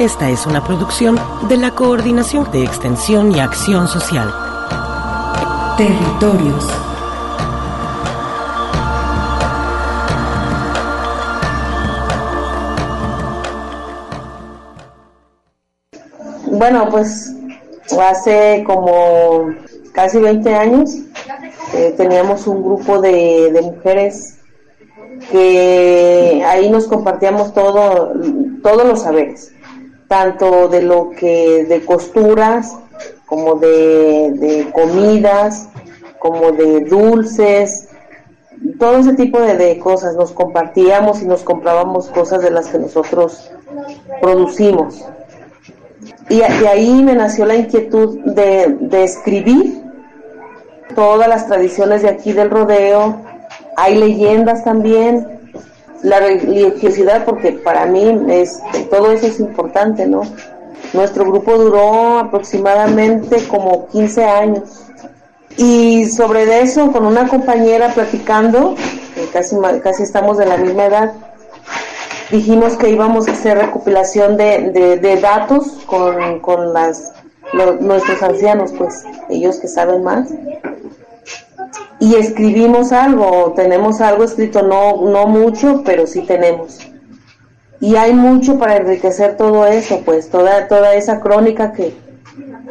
Esta es una producción de la Coordinación de Extensión y Acción Social. Territorios. Bueno, pues hace como casi 20 años eh, teníamos un grupo de, de, mujeres que ahí nos compartíamos todo, todos los saberes, tanto de lo que de costuras, como de, de comidas, como de dulces, todo ese tipo de, de, cosas. Nos compartíamos y nos comprábamos cosas de las que nosotros producimos. Y ahí me nació la inquietud de, de, escribir todas las tradiciones de aquí del rodeo. Hay leyendas también, la religiosidad, porque para mí es, todo eso es importante, ¿no? Nuestro grupo duró aproximadamente como 15 años. Y sobre eso, con una compañera platicando, casi, casi estamos de la misma edad, dijimos que íbamos a hacer recopilación de, de, datos con, con las, nuestros ancianos, pues ellos que saben más. Y escribimos algo, tenemos algo escrito, no, no mucho, pero sí tenemos. Y hay mucho para enriquecer todo eso, pues toda, toda esa crónica que,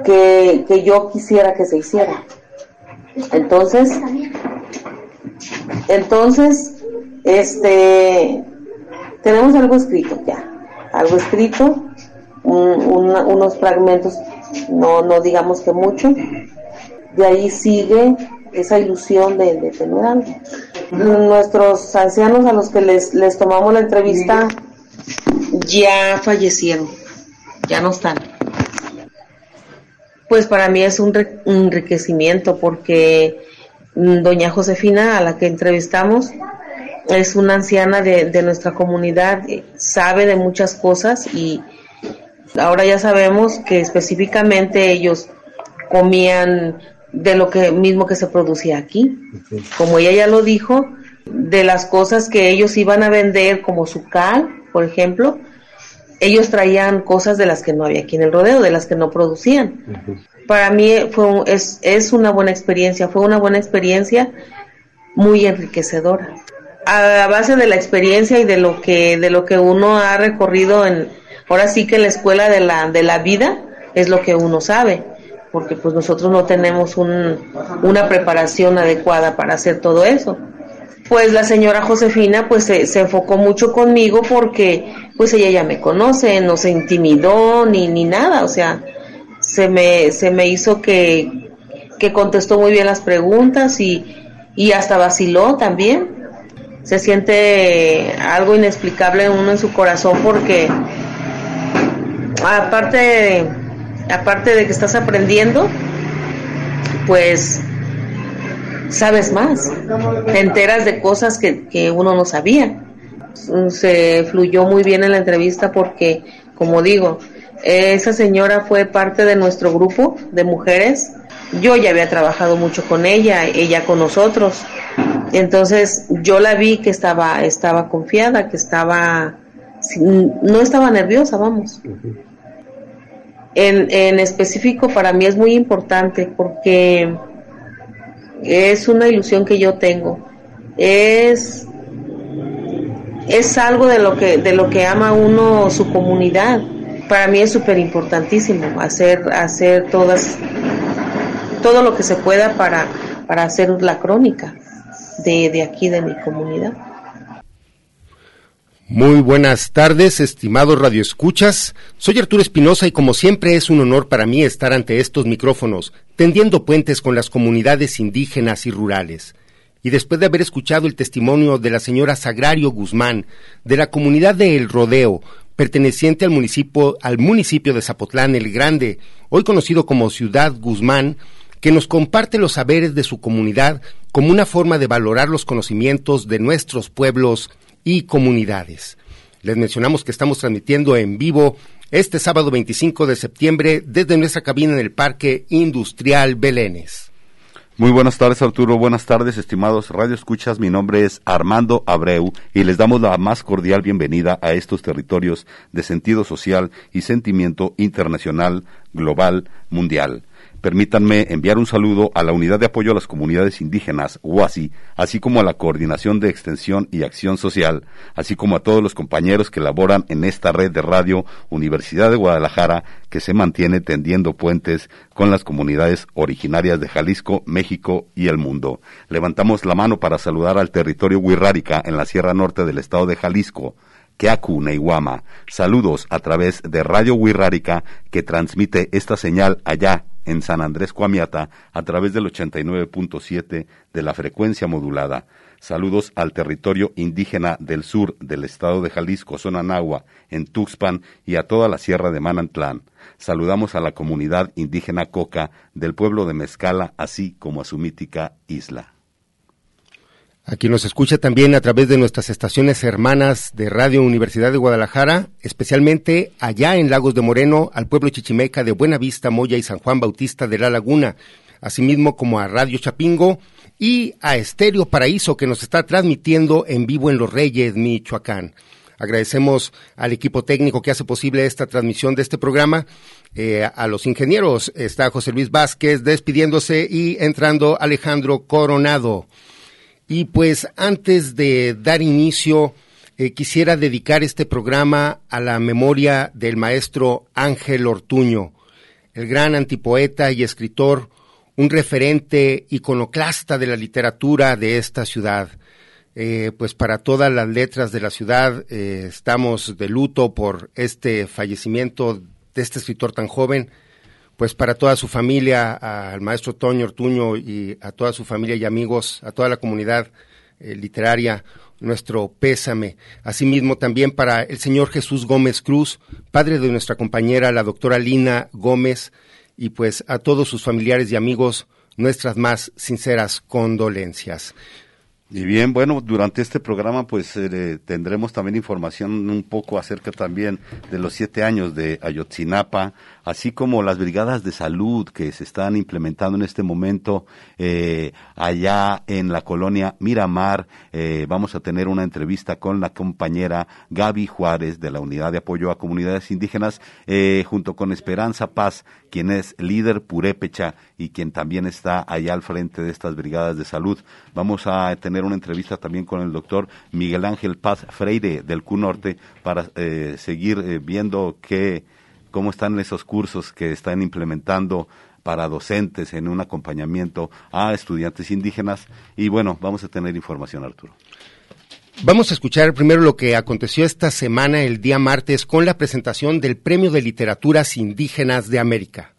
que, que yo quisiera que se hiciera. Entonces, entonces, este, tenemos algo escrito ya, algo escrito, un, un, unos fragmentos, no, no digamos que mucho, de ahí sigue esa ilusión de, de, tener. Nuestros ancianos a los que les, les tomamos la entrevista ya fallecieron, ya no están. Pues para mí es un enriquecimiento porque doña Josefina, a la que entrevistamos, es una anciana de, de, nuestra comunidad, sabe de muchas cosas y ahora ya sabemos que específicamente ellos comían de lo que mismo que se producía aquí. Como ella ya lo dijo, de las cosas que ellos iban a vender como su cal, por ejemplo, ellos traían cosas de las que no había aquí en el rodeo, de las que no producían. Uh -huh. Para mí fue es, es una buena experiencia, fue una buena experiencia muy enriquecedora a base de la experiencia y de lo que de lo que uno ha recorrido en ahora sí que la escuela de la de la vida es lo que uno sabe porque pues nosotros no tenemos un, una preparación adecuada para hacer todo eso. Pues la señora Josefina pues se, se, enfocó mucho conmigo porque pues ella ya me conoce no se intimidó ni ni nada o sea se me se me hizo que que contestó muy bien las preguntas y y hasta vaciló también. Se siente algo inexplicable en uno en su corazón porque aparte aparte de que estás aprendiendo pues sabes más te enteras de cosas que, que uno no sabía. Se fluyó muy bien en la entrevista porque como digo esa señora fue parte de nuestro grupo de mujeres. Yo ya había trabajado mucho con ella ella con nosotros. Entonces yo la vi que estaba, estaba confiada, que estaba, no estaba nerviosa, vamos. En, en específico para mí es muy importante porque es una ilusión que yo tengo. Es, es algo de lo que, de lo que ama uno su comunidad. Para mí es súper importantísimo hacer, hacer todas todo lo que se pueda para, para hacer la crónica de, de aquí, de mi comunidad. Muy buenas tardes, estimados radioescuchas. Soy Arturo Espinosa y como siempre es un honor para mí estar ante estos micrófonos, tendiendo puentes con las comunidades indígenas y rurales. Y después de haber escuchado el testimonio de la señora Sagrario Guzmán, de la comunidad de El Rodeo, perteneciente al municipio, al municipio de Zapotlán el Grande, hoy conocido como Ciudad Guzmán, que nos comparte los saberes de su comunidad como una forma de valorar los conocimientos de nuestros pueblos y comunidades. Les mencionamos que estamos transmitiendo en vivo este sábado 25 de septiembre desde nuestra cabina en el Parque Industrial Belénes. Muy buenas tardes Arturo, buenas tardes estimados Radio Escuchas, mi nombre es Armando Abreu y les damos la más cordial bienvenida a estos territorios de sentido social y sentimiento internacional, global, mundial. Permítanme enviar un saludo a la Unidad de Apoyo a las Comunidades Indígenas, UASI, así como a la Coordinación de Extensión y Acción Social, así como a todos los compañeros que laboran en esta red de radio Universidad de Guadalajara, que se mantiene tendiendo puentes con las comunidades originarias de Jalisco, México y el mundo. Levantamos la mano para saludar al territorio Huirrárica en la Sierra Norte del estado de Jalisco, Keaku Neiwama. Saludos a través de Radio Huirrárica que transmite esta señal allá en San Andrés Coamiata a través del 89.7 de la frecuencia modulada. Saludos al territorio indígena del sur del estado de Jalisco, zona en Tuxpan y a toda la sierra de Manantlán. Saludamos a la comunidad indígena Coca del pueblo de Mezcala, así como a su mítica isla. Aquí nos escucha también a través de nuestras estaciones hermanas de Radio Universidad de Guadalajara, especialmente allá en Lagos de Moreno, al pueblo chichimeca de Buenavista, Moya y San Juan Bautista de la Laguna, asimismo como a Radio Chapingo y a Estéreo Paraíso que nos está transmitiendo en vivo en Los Reyes, Michoacán. Agradecemos al equipo técnico que hace posible esta transmisión de este programa. Eh, a los ingenieros está José Luis Vázquez despidiéndose y entrando Alejandro Coronado. Y pues antes de dar inicio, eh, quisiera dedicar este programa a la memoria del maestro Ángel Ortuño, el gran antipoeta y escritor, un referente iconoclasta de la literatura de esta ciudad. Eh, pues para todas las letras de la ciudad eh, estamos de luto por este fallecimiento de este escritor tan joven pues para toda su familia, al maestro Toño Ortuño y a toda su familia y amigos, a toda la comunidad eh, literaria, nuestro pésame. Asimismo también para el señor Jesús Gómez Cruz, padre de nuestra compañera, la doctora Lina Gómez, y pues a todos sus familiares y amigos, nuestras más sinceras condolencias. Y bien, bueno, durante este programa pues eh, tendremos también información un poco acerca también de los siete años de Ayotzinapa, así como las brigadas de salud que se están implementando en este momento eh, allá en la colonia Miramar. Eh, vamos a tener una entrevista con la compañera Gaby Juárez de la Unidad de Apoyo a Comunidades Indígenas, junto con Esperanza Paz, quien es líder purépecha y quien también está allá al frente de estas brigadas de salud. Vamos a tener una entrevista también con el doctor Miguel Ángel Paz Freire del Q Norte para eh, seguir eh, viendo qué, cómo están esos cursos que están implementando para docentes en un acompañamiento a estudiantes indígenas. Y bueno, vamos a tener información, Arturo. Vamos a escuchar primero lo que aconteció esta semana, el día martes, con la presentación del Premio de Literaturas Indígenas de América.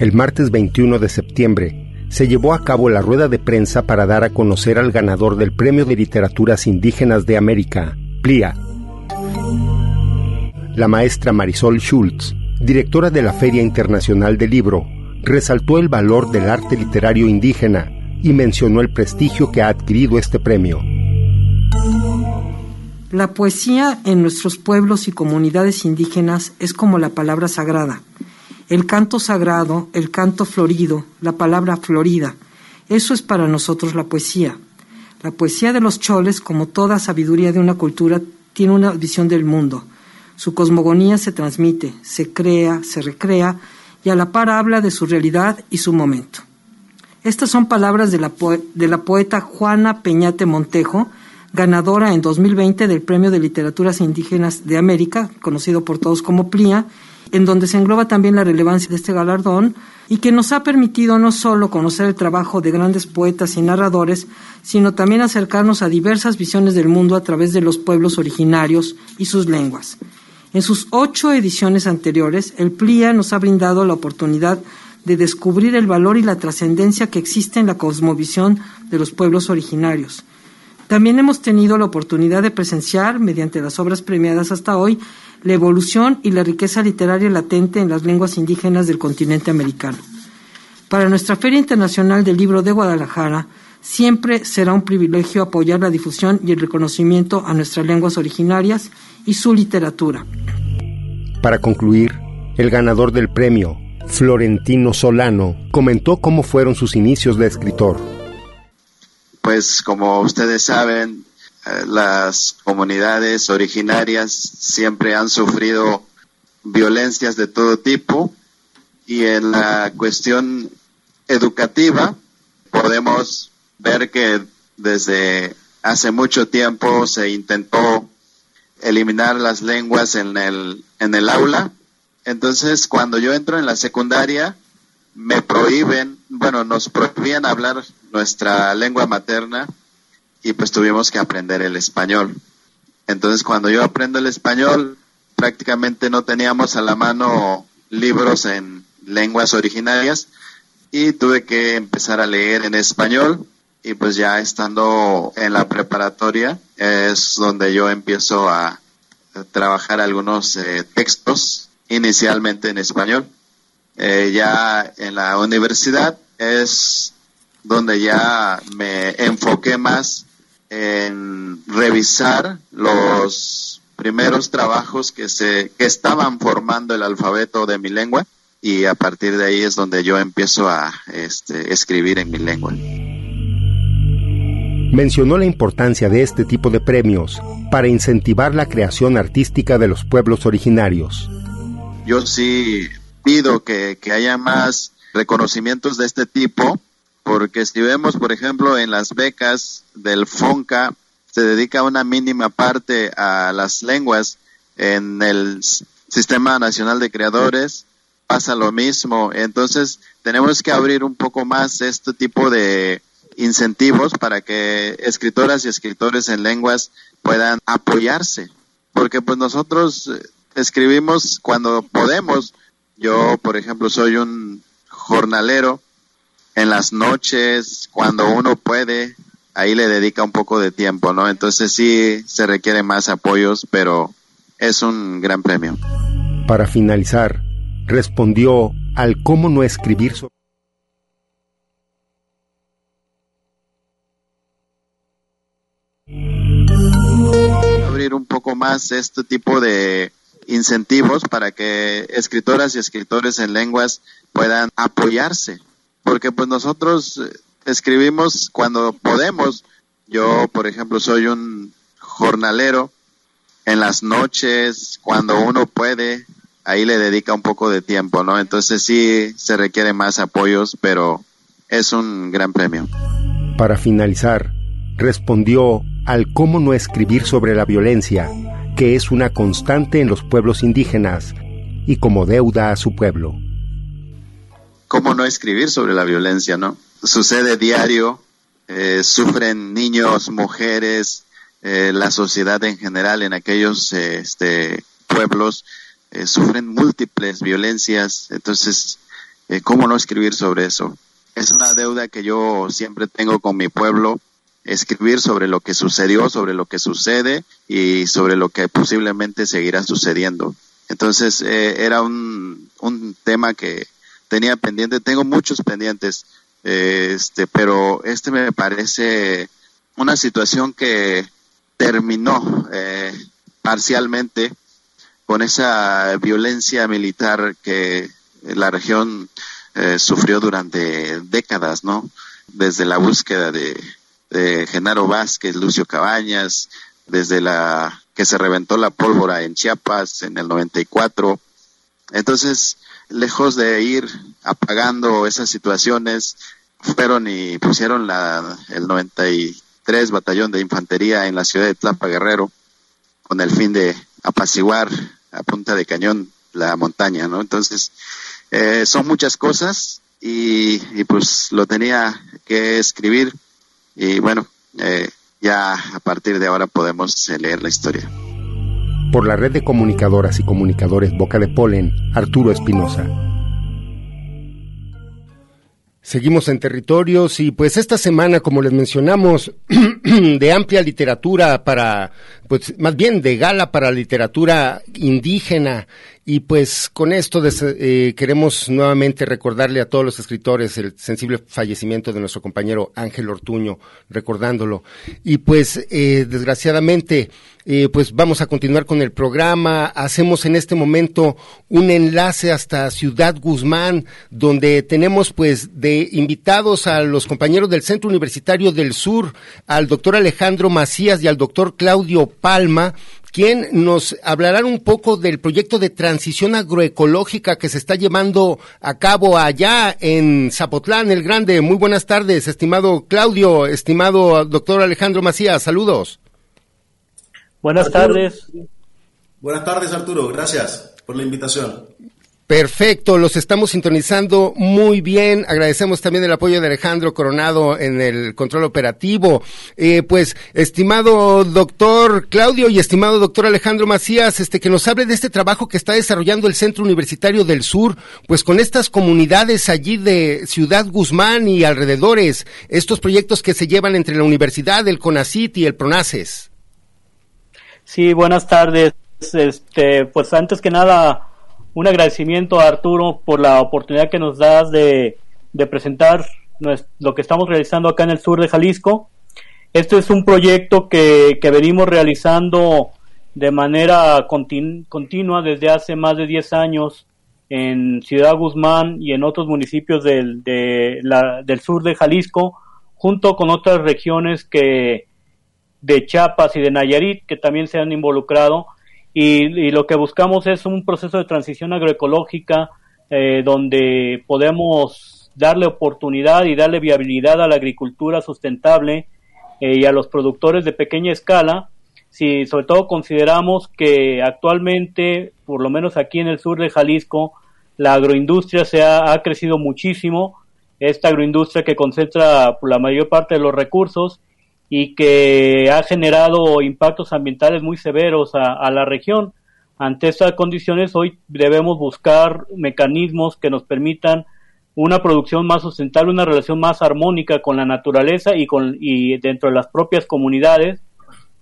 El martes 21 de septiembre se llevó a cabo la rueda de prensa para dar a conocer al ganador del Premio de Literaturas Indígenas de América, PLIA. La maestra Marisol Schultz, directora de la Feria Internacional del Libro, resaltó el valor del arte literario indígena y mencionó el prestigio que ha adquirido este premio. La poesía en nuestros pueblos y comunidades indígenas es como la palabra sagrada el canto sagrado, el canto florido, la palabra florida. Eso es para nosotros la poesía. La poesía de los choles, como toda sabiduría de una cultura, tiene una visión del mundo. Su cosmogonía se transmite, se crea, se recrea y a la par habla de su realidad y su momento. Estas son palabras de la, poeta Juana Peñate Montejo, ganadora en 2020 del Premio de Literaturas Indígenas de América, conocido por todos como PLIA, en donde se engloba también la relevancia de este galardón y que nos ha permitido no solo conocer el trabajo de grandes poetas y narradores, sino también acercarnos a diversas visiones del mundo a través de los pueblos originarios y sus lenguas. En sus ocho ediciones anteriores, el PLIA nos ha brindado la oportunidad de descubrir el valor y la trascendencia que existe en la cosmovisión de los pueblos originarios. También hemos tenido la oportunidad de presenciar, mediante las obras premiadas hasta hoy, la evolución y la riqueza literaria latente en las lenguas indígenas del continente americano. Para nuestra Feria Internacional del Libro de Guadalajara, siempre será un privilegio apoyar la difusión y el reconocimiento a nuestras lenguas originarias y su literatura. Para concluir, el ganador del premio, Florentino Solano, comentó cómo fueron sus inicios de escritor. Pues como ustedes saben, eh, las comunidades originarias siempre han sufrido violencias de todo tipo y en la cuestión educativa podemos ver que desde hace mucho tiempo se intentó eliminar las lenguas en el, en el aula. Entonces, cuando yo entro en la secundaria, me prohíben, bueno, nos prohíben hablar nuestra lengua materna y pues tuvimos que aprender el español. Entonces, cuando yo aprendo el español, prácticamente no teníamos a la mano libros en lenguas originarias y tuve que empezar a leer en español y pues ya estando en la preparatoria es donde yo empiezo a trabajar algunos eh, textos inicialmente en español. Eh, ya en la universidad es donde ya me enfoqué más en revisar los primeros trabajos que se que estaban formando el alfabeto de mi lengua y a partir de ahí es donde yo empiezo a este, escribir en mi lengua mencionó la importancia de este tipo de premios para incentivar la creación artística de los pueblos originarios. Yo sí pido que, haya más reconocimientos de este tipo, porque si vemos, por ejemplo, en las becas del FONCA, se dedica una mínima parte a las lenguas. En el Sistema Nacional de Creadores pasa lo mismo. Entonces, tenemos que abrir un poco más este tipo de, incentivos para que escritoras y escritores en lenguas puedan apoyarse, porque pues nosotros eh, escribimos cuando podemos. Yo, por ejemplo, soy un jornalero en las noches, cuando uno puede, ahí le dedica un poco de tiempo, ¿no? Entonces sí se requiere más apoyos, pero es un gran premio. Para finalizar, respondió al cómo no escribir sobre un poco más este tipo de incentivos para que escritoras y escritores en lenguas puedan apoyarse, porque pues nosotros eh, escribimos cuando podemos. Yo, por ejemplo, soy un jornalero en las noches, cuando uno puede, ahí le dedica un poco de tiempo, ¿no? Entonces sí se requiere más apoyos, pero es un gran premio. Para finalizar, respondió al cómo no escribir sobre la violencia, que es una constante en los pueblos indígenas y como deuda a su pueblo. ¿Cómo no escribir sobre la violencia, no? Sucede diario, eh, sufren niños, mujeres, eh, la sociedad en general en aquellos este, pueblos eh, sufren múltiples violencias, entonces, ¿cómo no escribir sobre eso? Es una deuda que yo siempre tengo con mi pueblo escribir sobre lo que sucedió, sobre lo que sucede y sobre lo que posiblemente seguirá sucediendo. Entonces eh, era un, un tema que tenía pendiente, tengo muchos pendientes, eh, este, pero este me parece una situación que terminó eh, parcialmente con esa violencia militar que la región sufrió durante décadas, ¿no? Desde la búsqueda de, de Genaro Vázquez, Lucio Cabañas, desde la que se reventó la pólvora en Chiapas en el 94. Entonces, lejos de ir apagando esas situaciones, fueron y pusieron la, el 93 23 Batallón de Infantería en la ciudad de Tlapa Guerrero, con el fin de apaciguar a punta de cañón la montaña, ¿no? Entonces, eh, son muchas cosas y, pues lo tenía que escribir y bueno, eh, ya a partir de ahora podemos leer la historia. Por la red de comunicadoras y comunicadores Boca de Polen, Arturo Espinosa. Seguimos en territorios y pues esta semana, como les mencionamos, de amplia literatura para, pues más bien de gala para literatura indígena y pues con esto eh, queremos nuevamente recordarle a todos los escritores el sensible fallecimiento de nuestro compañero Ángel Ortuño, recordándolo. Y pues eh, desgraciadamente, eh, pues vamos a continuar con el programa. Hacemos en este momento un enlace hasta Ciudad Guzmán, donde tenemos pues de invitados a los compañeros del Centro Universitario del Sur, al doctor Alejandro Macías y al doctor Claudio Palma, quien nos hablará un poco del proyecto de transición agroecológica que se está llevando a cabo allá en Zapotlán el Grande. Muy buenas tardes, estimado Claudio, estimado doctor Alejandro Macías, saludos. Buenas tardes. Buenas tardes, Arturo, gracias por la invitación. Perfecto, los estamos sintonizando muy bien. Agradecemos también el apoyo de Alejandro Coronado en el control operativo. Eh, pues, estimado doctor Claudio y estimado doctor Alejandro Macías, este que nos hable de este trabajo que está desarrollando el Centro Universitario del Sur, pues con estas comunidades allí de Ciudad Guzmán y alrededores, estos proyectos que se llevan entre la universidad, el CONACIT y el PRONACES. Sí, buenas tardes. Este, pues antes que nada un agradecimiento a Arturo por la oportunidad que nos das de, presentar lo que estamos realizando acá en el sur de Jalisco. Este es un proyecto que, venimos realizando de manera continua desde hace más de 10 años en Ciudad Guzmán y en otros municipios del, del sur de Jalisco, junto con otras regiones que de Chiapas y de Nayarit que también se han involucrado y, lo que buscamos es un proceso de transición agroecológica eh, donde podemos darle oportunidad y darle viabilidad a la agricultura sustentable eh, y a los productores de pequeña escala, si sobre todo consideramos que actualmente, por lo menos aquí en el sur de Jalisco, la agroindustria se ha, ha crecido muchísimo, esta agroindustria que concentra la mayor parte de los recursos y que ha generado impactos ambientales muy severos a, la región. Ante estas condiciones, hoy debemos buscar mecanismos que nos permitan una producción más sustentable, una relación más armónica con la naturaleza y, con, y dentro de las propias comunidades.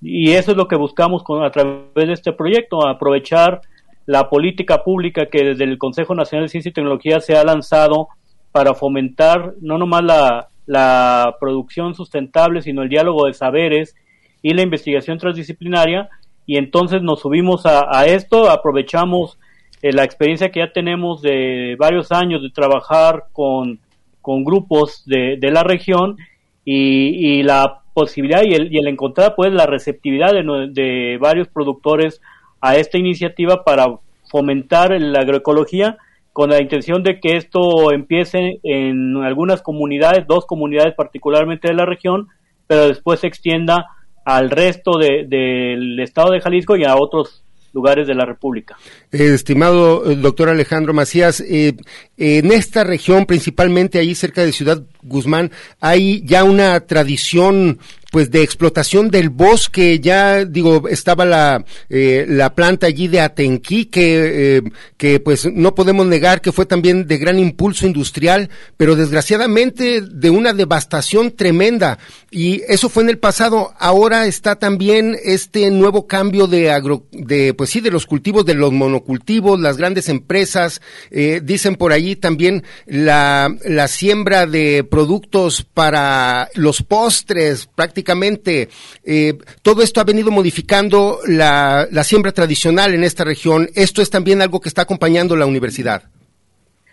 Y eso es lo que buscamos con, a través de este proyecto, aprovechar la política pública que desde el Consejo Nacional de Ciencia y Tecnología se ha lanzado para fomentar no nomás la, la producción sustentable, sino el diálogo de saberes y la investigación transdisciplinaria. Y entonces nos subimos a, esto, aprovechamos eh, la experiencia que ya tenemos de varios años de trabajar con, con grupos de, de, la región y, y la posibilidad y el, y el, encontrar pues la receptividad de, de varios productores a esta iniciativa para fomentar la agroecología con la intención de que esto empiece en algunas comunidades, dos comunidades particularmente de la región, pero después se extienda al resto del estado de Jalisco y a otros lugares de la República. estimado eh, doctor Alejandro Macías, eh, en esta región, principalmente ahí cerca de Ciudad Guzmán, hay ya una tradición pues de explotación del bosque, ya digo, estaba la, eh, la planta allí de Atenquí, que, eh, que pues no podemos negar que fue también de gran impulso industrial, pero desgraciadamente de una devastación tremenda. Y eso fue en el pasado. Ahora está también este nuevo cambio de agro, de, pues sí, de los cultivos, de los monocultivos, las grandes empresas, eh, dicen por allí también la, la siembra de productos para los postres, prácticamente eh, todo esto ha venido modificando la, siembra tradicional en esta región. Esto es también algo que está acompañando la universidad.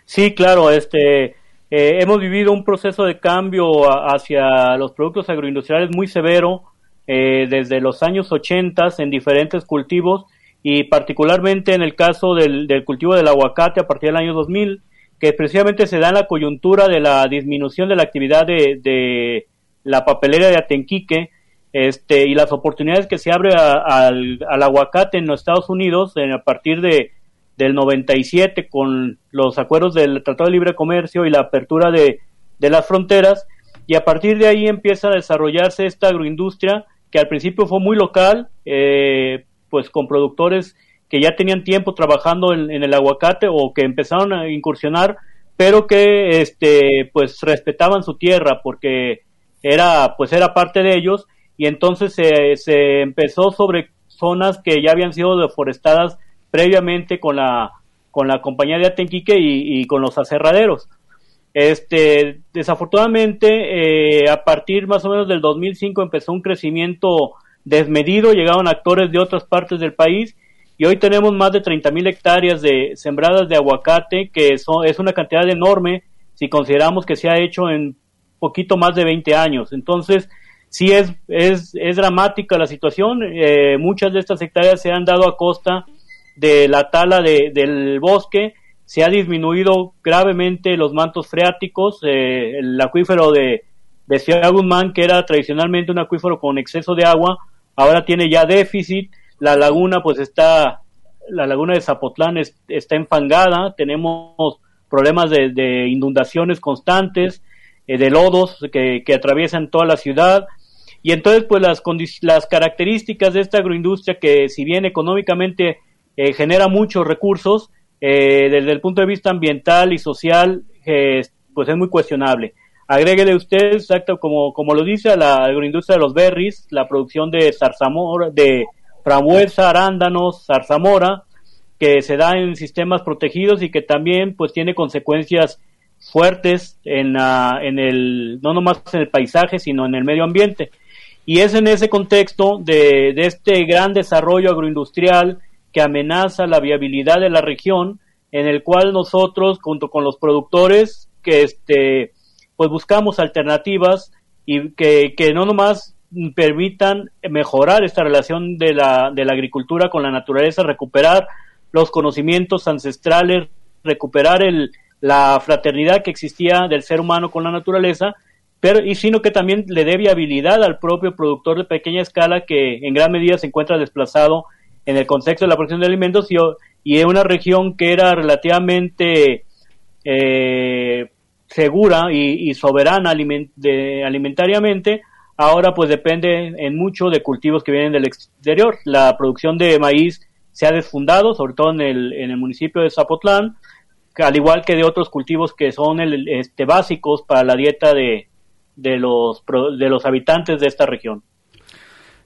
Sí, claro, este, eh, hemos vivido un proceso de cambio hacia los productos agroindustriales muy severo eh, desde los años 80 en diferentes cultivos y particularmente en el caso del, cultivo del aguacate a partir del año 2000, que precisamente se da en la coyuntura de la disminución de la actividad de, la papelera de Atenquique este, y las oportunidades que se abre al, aguacate en los Estados Unidos a partir de del 97 con los acuerdos del Tratado de Libre Comercio y la apertura de, de las fronteras y a partir de ahí empieza a desarrollarse esta agroindustria que al principio fue muy local, eh, pues con productores que ya tenían tiempo trabajando en, el aguacate o que empezaron a incursionar, pero que este, pues respetaban su tierra porque era, pues era parte de ellos y entonces se, se empezó sobre zonas que ya habían sido deforestadas previamente con la, con la compañía de Atenquique y, con los aserraderos. Este, desafortunadamente, eh, a partir más o menos del 2005 empezó un crecimiento desmedido, llegaron actores de otras partes del país y hoy tenemos más de 30 mil hectáreas de sembradas de aguacate, que son, es una cantidad enorme si consideramos que se ha hecho en poquito más de 20 años. Entonces, sí es, es, es dramática la situación. Eh, muchas de estas hectáreas se han dado a costa de la tala de, del bosque, se ha disminuido gravemente los mantos freáticos, eh, el acuífero de, de Ciudad que era tradicionalmente un acuífero con exceso de agua, ahora tiene ya déficit, la laguna pues está, la laguna de Zapotlán está enfangada, tenemos problemas de, inundaciones constantes, eh, de lodos que, que, atraviesan toda la ciudad, y entonces pues las, las características de esta agroindustria que si bien económicamente eh, genera muchos recursos, eh, desde el punto de vista ambiental y social, pues es muy cuestionable. Agréguele usted, exacto, como, como lo dice a la agroindustria de los berries, la producción de zarzamora, de frambuesa, arándanos, zarzamora, que se da en sistemas protegidos y que también pues tiene consecuencias fuertes en, en el, no nomás en el paisaje, sino en el medio ambiente. Y es en ese contexto de, de este gran desarrollo agroindustrial que amenaza la viabilidad de la región, en el cual nosotros, junto con los productores, que este, pues buscamos alternativas y que, que no nomás permitan mejorar esta relación de la, de la agricultura con la naturaleza, recuperar los conocimientos ancestrales, recuperar el, la fraternidad que existía del ser humano con la naturaleza, pero y sino que también le dé viabilidad al propio productor de pequeña escala que en gran medida se encuentra desplazado en el contexto de la producción de alimentos y, y en una región que era relativamente eh, segura y, soberana alimentariamente, ahora pues depende en mucho de cultivos que vienen del exterior. La producción de maíz se ha desfundado, sobre todo en el, en el municipio de Zapotlán, al igual que de otros cultivos que son este, básicos para la dieta de, de, los, de los habitantes de esta región.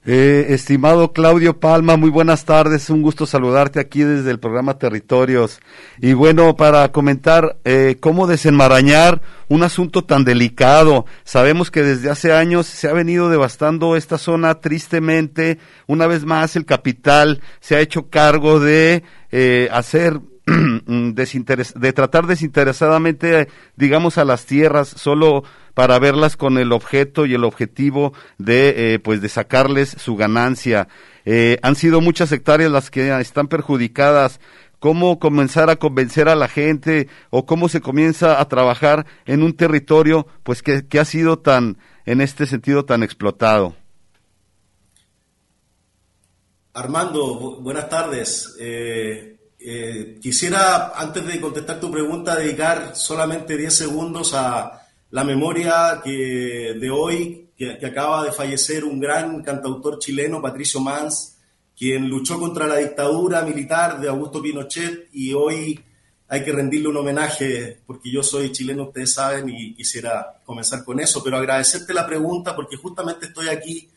Eh, estimado Claudio Palma, muy buenas tardes, un gusto saludarte aquí desde el programa Territorios. Y bueno, para comentar eh, cómo desenmarañar un asunto tan delicado. Sabemos que desde hace años se ha venido devastando esta zona tristemente. Una vez más, el capital se ha hecho cargo de eh, hacer de tratar desinteresadamente, digamos, a las tierras solo para verlas con el objeto y el objetivo de, eh, pues, de sacarles su ganancia. Eh, han sido muchas hectáreas las que están perjudicadas. ¿Cómo comenzar a convencer a la gente o cómo se comienza a trabajar en un territorio, pues, que, ha sido tan, en este sentido, tan explotado? Armando, buenas tardes. Eh, quisiera, antes de contestar tu pregunta, dedicar solamente 10 segundos a, la memoria que, de hoy, que, acaba de fallecer un gran cantautor chileno, Patricio Mans, quien luchó contra la dictadura militar de Augusto Pinochet y hoy hay que rendirle un homenaje, porque yo soy chileno, ustedes saben, y quisiera comenzar con eso, pero agradecerte la pregunta porque justamente estoy aquí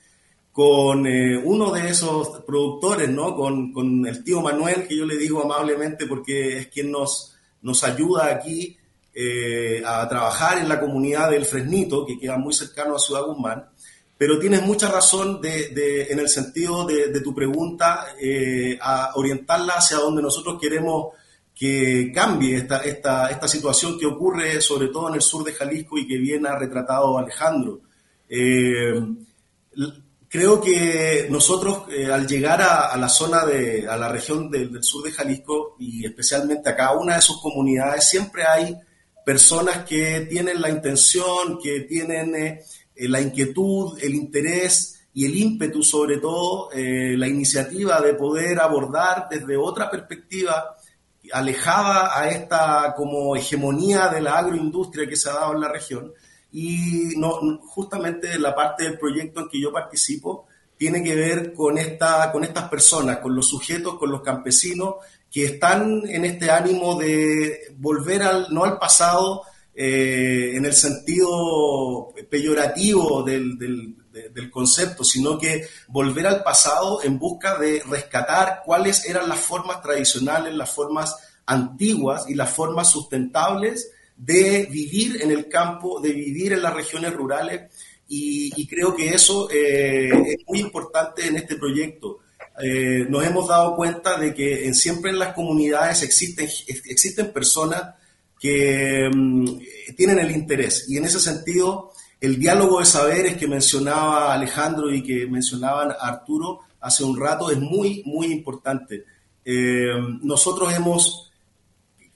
con eh, uno de esos productores, ¿no? Con, con, el tío Manuel, que yo le digo amablemente porque es quien nos, nos ayuda aquí eh, a trabajar en la comunidad del Fresnito, que queda muy cercano a Ciudad Guzmán, pero tienes mucha razón de, en el sentido de, tu pregunta, eh, a orientarla hacia donde nosotros queremos que cambie esta, esta, esta situación que ocurre sobre todo en el sur de Jalisco y que viene ha retratado Alejandro. Eh, creo que nosotros al llegar a, la zona de, a la región del, sur de Jalisco y especialmente a cada una de sus comunidades, siempre hay personas que tienen la intención, que tienen eh, eh, la inquietud, el interés y el ímpetu, sobre todo, eh, la iniciativa de poder abordar desde otra perspectiva alejada a esta como hegemonía de la agroindustria que se ha dado en la región. Y justamente la parte del proyecto en que yo participo tiene que ver con, esta, con estas personas, con los sujetos, con los campesinos que están en este ánimo de volver al, no al pasado eh, en el sentido peyorativo del, del concepto, sino que volver al pasado en busca de rescatar cuáles eran las formas tradicionales, las formas antiguas y las formas sustentables de vivir en el campo, de vivir en las regiones rurales y, creo que eso eh, es muy importante en este proyecto. Eh, nos hemos dado cuenta de que siempre en las comunidades existen, existen personas que mm, tienen el interés y en ese sentido el diálogo de saberes que mencionaba Alejandro y que mencionaban Arturo hace un rato es muy, muy importante. Eh, nosotros hemos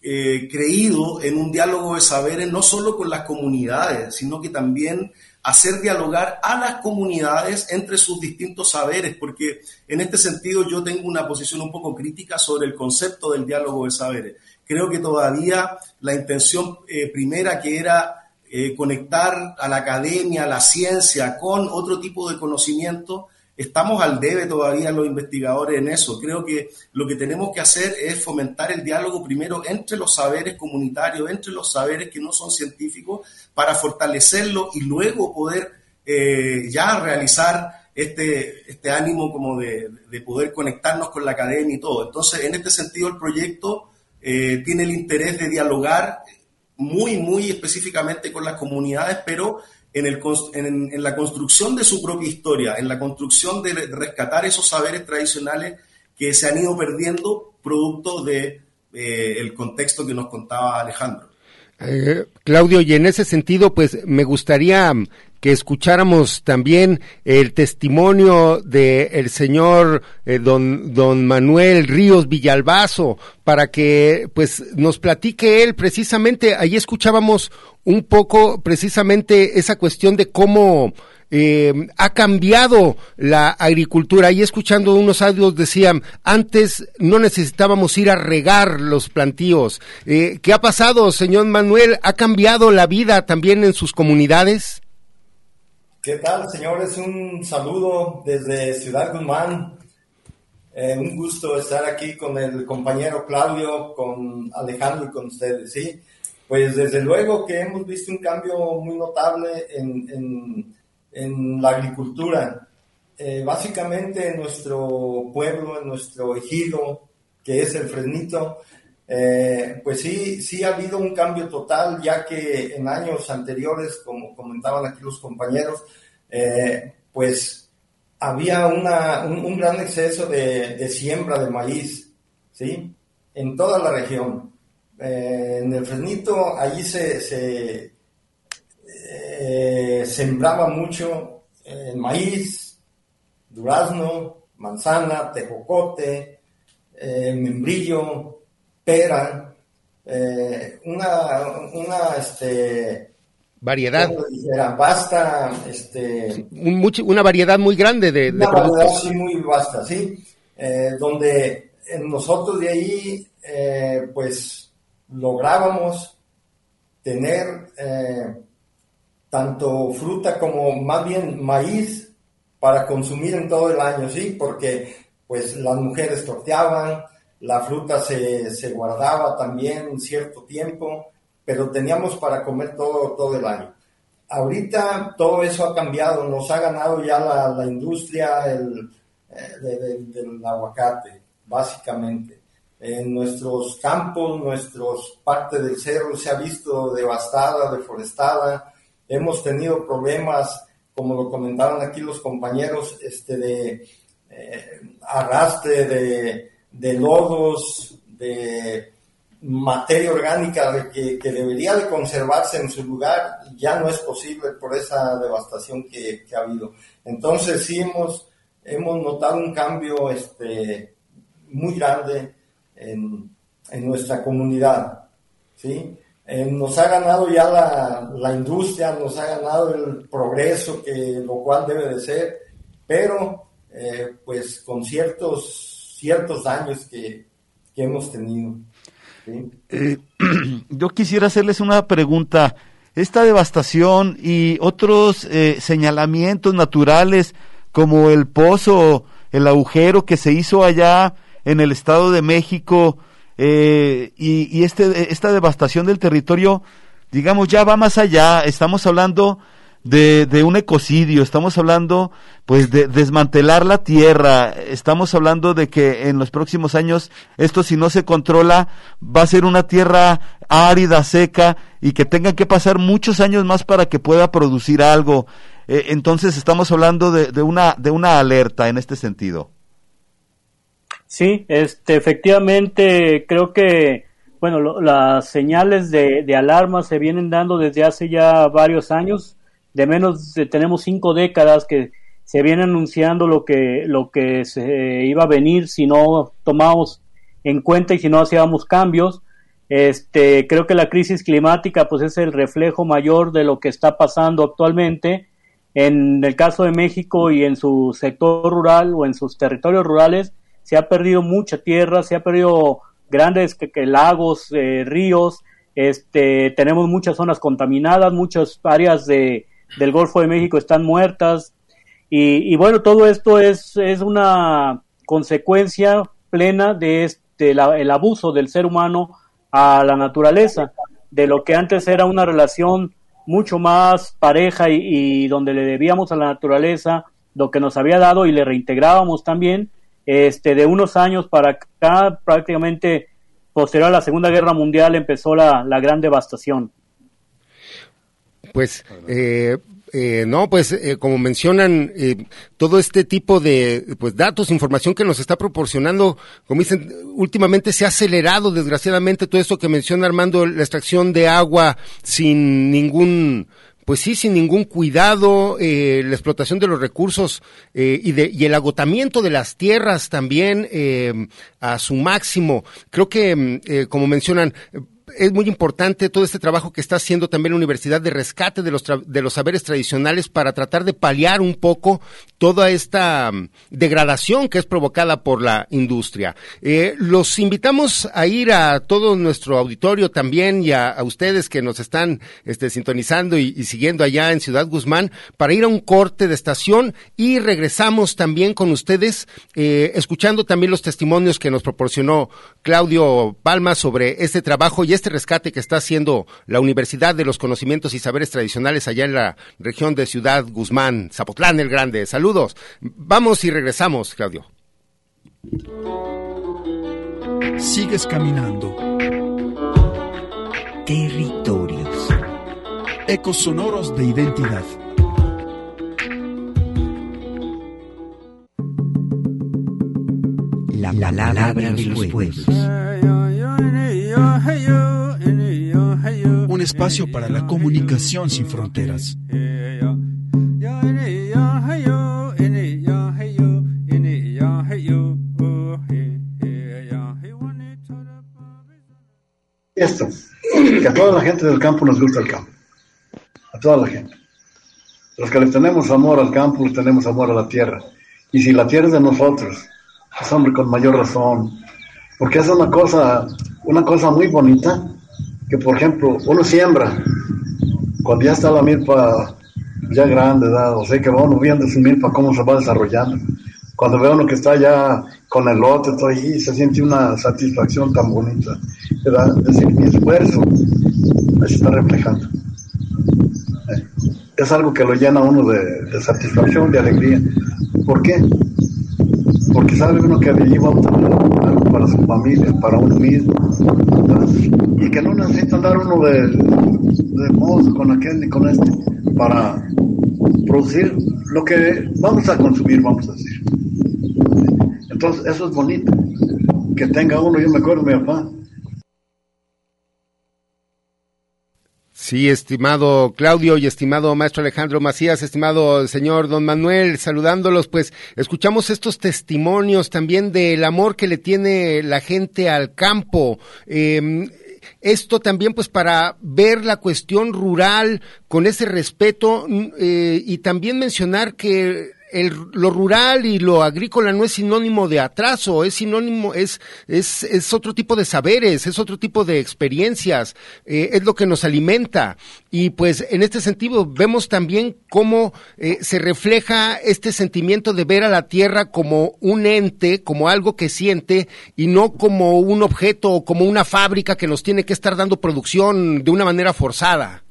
eh, creído en un diálogo de saberes no solo con las comunidades, sino que también hacer dialogar a las comunidades entre sus distintos saberes, porque en este sentido yo tengo una posición un poco crítica sobre el concepto del diálogo de saberes. Creo que todavía la intención eh, primera que era eh, conectar a la academia, a la ciencia con otro tipo de conocimiento, estamos al debe todavía los investigadores en eso. Creo que lo que tenemos que hacer es fomentar el diálogo primero entre los saberes comunitarios, entre los saberes que no son científicos, para fortalecerlo y luego poder eh, ya realizar este, este ánimo como de, poder conectarnos con la academia y todo. Entonces, en este sentido, el proyecto eh, tiene el interés de dialogar muy, muy específicamente con las comunidades, pero en, la construcción de su propia historia, en la construcción de rescatar esos saberes tradicionales que se han ido perdiendo producto de eh, contexto que nos contaba Alejandro. Eh, Claudio, y en ese sentido, pues me gustaría que escucháramos también el testimonio del el señor eh, don, don Manuel Ríos Villalbazo para que pues nos platique él precisamente, ahí escuchábamos un poco precisamente esa cuestión de cómo eh, ha cambiado la agricultura. Y escuchando unos audios decían, antes no necesitábamos ir a regar los plantíos. Eh, ¿Qué ha pasado, señor Manuel? ¿Ha cambiado la vida también en sus comunidades? ¿Qué tal, señores? Un saludo desde Ciudad Guzmán. Eh, un gusto estar aquí con el compañero Claudio, con Alejandro y con ustedes, ¿sí? Pues desde luego que hemos visto un cambio muy notable en, en, la agricultura. Eh, básicamente en nuestro pueblo, en nuestro ejido, que es el Fresnito, eh, pues sí, sí ha habido un cambio total, ya que en años anteriores, como comentaban aquí los compañeros, eh, pues había una, un, gran exceso de, siembra de maíz, ¿sí? En toda la región. Eh, en el Fresnito, allí se, se sembraba mucho maíz, durazno, manzana, tejocote, membrillo, pera, eh, una, una este, variedad. basta, este, una variedad muy grande de, una variedad sí muy vasta, sí, eh, donde nosotros de ahí, eh, pues, lográbamos tener tanto fruta como más bien maíz para consumir en todo el año, sí, porque pues las mujeres torteaban, la fruta se, se guardaba también cierto tiempo, pero teníamos para comer todo, todo el año. Ahorita todo eso ha cambiado, nos ha ganado ya la, industria el, eh, del aguacate, básicamente. En nuestros campos, nuestros partes del cerro se ha visto devastada, deforestada. Hemos tenido problemas, como lo comentaron aquí los compañeros, este de eh, arrastre de, de lodos, de materia orgánica que, debería de conservarse en su lugar, ya no es posible por esa devastación que, ha habido. Entonces sí hemos, hemos notado un cambio este, muy grande en, nuestra comunidad. ¿sí? Eh, nos ha ganado ya la, la, industria, nos ha ganado el progreso, que, lo cual debe de ser, pero eh, pues con ciertos, ciertos daños que, hemos tenido. Eh, yo quisiera hacerles una pregunta. Esta devastación y otros eh, señalamientos naturales como el pozo, el agujero que se hizo allá en el Estado de México y, y este, esta devastación del territorio, digamos, ya va más allá. Estamos hablando de, de, un ecocidio, estamos hablando pues de desmantelar la tierra, estamos hablando de que en los próximos años esto si no se controla va a ser una tierra árida, seca y que tengan que pasar muchos años más para que pueda producir algo. Eh, entonces estamos hablando de, de, una, de una alerta en este sentido. Sí, este, efectivamente creo que bueno, las señales de, de alarma se vienen dando desde hace ya varios años de menos tenemos cinco décadas que se viene anunciando lo que lo que se iba a venir si no tomábamos en cuenta y si no hacíamos cambios. Este creo que la crisis climática pues es el reflejo mayor de lo que está pasando actualmente. En el caso de México y en su sector rural o en sus territorios rurales se ha perdido mucha tierra se ha perdido grandes lagos eh, ríos. Este tenemos muchas zonas contaminadas muchas áreas de del Golfo de México están muertas. Y, bueno, todo esto es, es una consecuencia plena de este, el abuso del ser humano a la naturaleza, de lo que antes era una relación mucho más pareja y, donde le debíamos a la naturaleza lo que nos había dado y le reintegrábamos también, este, de unos años para acá, prácticamente posterior a la Segunda Guerra Mundial empezó la, la gran devastación. Pues, eh, eh, no, pues eh, como mencionan, todo este tipo de pues, datos, información que nos está proporcionando, como dicen, últimamente se ha acelerado desgraciadamente todo esto que menciona Armando, la extracción de agua sin ningún pues sí, sin ningún cuidado, la explotación de los recursos y, de, y el agotamiento de las tierras también a su máximo. Creo que, como mencionan, es muy importante todo este trabajo que está haciendo también la Universidad de Rescate de los, de los Saberes Tradicionales para tratar de paliar un poco toda esta mm, degradación que es provocada por la industria. Eh, los invitamos a ir a todo nuestro auditorio también y a, ustedes que nos están este, sintonizando y, siguiendo allá en Ciudad Guzmán para ir a un corte de estación y regresamos también con ustedes eh, escuchando también los testimonios que nos proporcionó Claudio Palma sobre este trabajo y este rescate que está haciendo la Universidad de los Conocimientos y Saberes Tradicionales allá en la región de Ciudad Guzmán, Zapotlán el Grande. Saludos. Vamos y regresamos, Claudio. Sigues caminando. Territorios. Ecos sonoros de identidad. La palabra de los pueblos. Un espacio para la comunicación sin fronteras. Esto, que a toda la gente del campo nos gusta el campo. A toda la gente. Los que le tenemos amor al campo, le tenemos amor a la tierra. Y si la tierra es de nosotros, pues hombre, con mayor razón. Porque es una cosa, una cosa muy bonita, que por ejemplo, uno siembra, cuando ya está la milpa ya grande, o sea que va uno viendo su milpa cómo se va desarrollando. Cuando ve uno que está ya con el lote, todo ahí, se siente una satisfacción tan bonita. ¿verdad? Es decir, mi esfuerzo se está reflejando. Es algo que lo llena uno de, satisfacción, de alegría. ¿Por qué? porque sabe uno que allí va a su familia, para uno mismo, y que no necesita andar uno de, de modo con aquel ni con este para producir lo que vamos a consumir, vamos a decir. Entonces, eso es bonito, que tenga uno, yo me acuerdo de mi papá, Sí, estimado Claudio y estimado maestro Alejandro Macías, estimado señor don Manuel, saludándolos, pues escuchamos estos testimonios también del amor que le tiene la gente al campo. Em, esto también pues para ver la cuestión rural con ese respeto mm, eh, y también mencionar que lo rural y lo agrícola no es sinónimo de atraso, es sinónimo, es, es, es otro tipo de saberes, es otro tipo de experiencias, eh, es lo que nos alimenta. Y pues en este sentido vemos también cómo eh, se refleja este sentimiento de ver a la tierra como un ente, como algo que siente y no como un objeto o como una fábrica que nos tiene que estar dando producción de una manera forzada.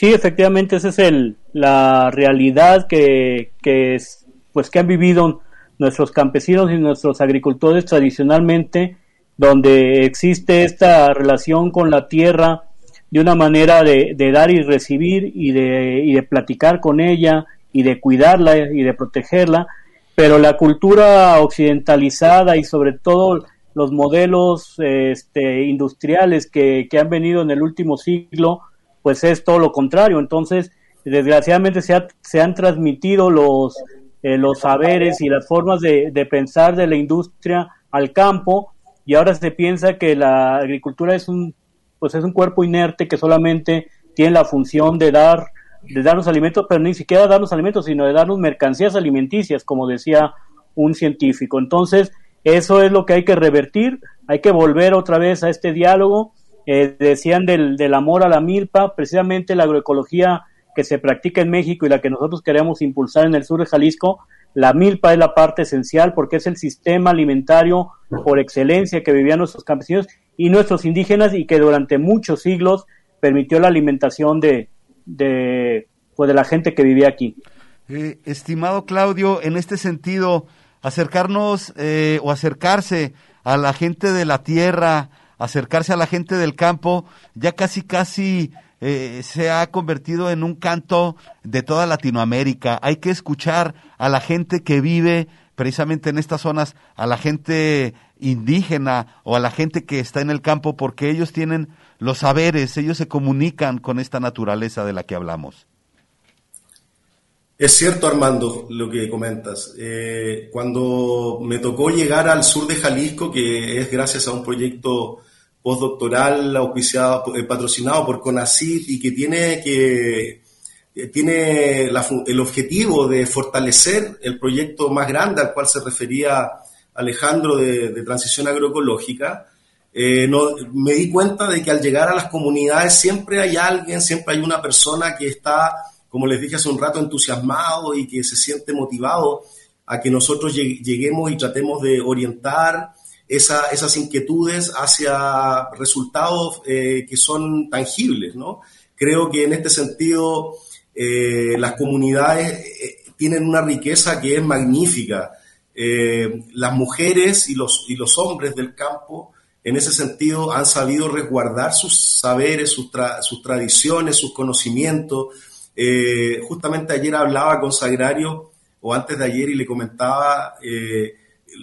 Sí, efectivamente, esa es el, la realidad que, que, es, pues, que han vivido nuestros campesinos y nuestros agricultores tradicionalmente, donde existe esta relación con la tierra de una manera de, de dar y recibir y de, y de platicar con ella y de cuidarla y de protegerla, pero la cultura occidentalizada y sobre todo los modelos este, industriales que, que han venido en el último siglo, pues es todo lo contrario. Entonces, desgraciadamente se, se han transmitido los, eh, los saberes y las formas de, de, pensar de la industria al campo y ahora se piensa que la agricultura es un, pues es un cuerpo inerte que solamente tiene la función de dar de darnos alimentos, pero ni siquiera darnos alimentos, sino de darnos mercancías alimenticias, como decía un científico. Entonces, eso es lo que hay que revertir, hay que volver otra vez a este diálogo eh, decían del, del amor a la milpa, precisamente la agroecología que se practica en México y la que nosotros queremos impulsar en el sur de Jalisco, la milpa es la parte esencial porque es el sistema alimentario por excelencia que vivían nuestros campesinos y nuestros indígenas y que durante muchos siglos permitió la alimentación de, de, pues de la gente que vivía aquí. Eh, estimado Claudio, en este sentido, acercarnos eh, o acercarse a la gente de la tierra, acercarse a la gente del campo, ya casi casi eh, se ha convertido en un canto de toda Latinoamérica. Hay que escuchar a la gente que vive precisamente en estas zonas, a la gente indígena o a la gente que está en el campo, porque ellos tienen los saberes, ellos se comunican con esta naturaleza de la que hablamos. Es cierto, Armando, lo que comentas. Eh, cuando me tocó llegar al sur de Jalisco, que es gracias a un proyecto postdoctoral auspiciado, eh, patrocinado por CONACYT y que tiene que tiene el objetivo de fortalecer el proyecto más grande al cual se refería Alejandro de, transición agroecológica, eh, no, me di cuenta de que al llegar a las comunidades siempre hay alguien, siempre hay una persona que está, como les dije hace un rato, entusiasmado y que se siente motivado a que nosotros lleguemos y tratemos de orientar esas inquietudes hacia resultados eh, que son tangibles, ¿no? Creo que en este sentido eh, las comunidades eh, tienen una riqueza que es magnífica. las mujeres y los, y los hombres del campo en ese sentido han sabido resguardar sus saberes, sus, sus tradiciones, sus conocimientos. justamente ayer hablaba con Sagrario, o antes de ayer, y le comentaba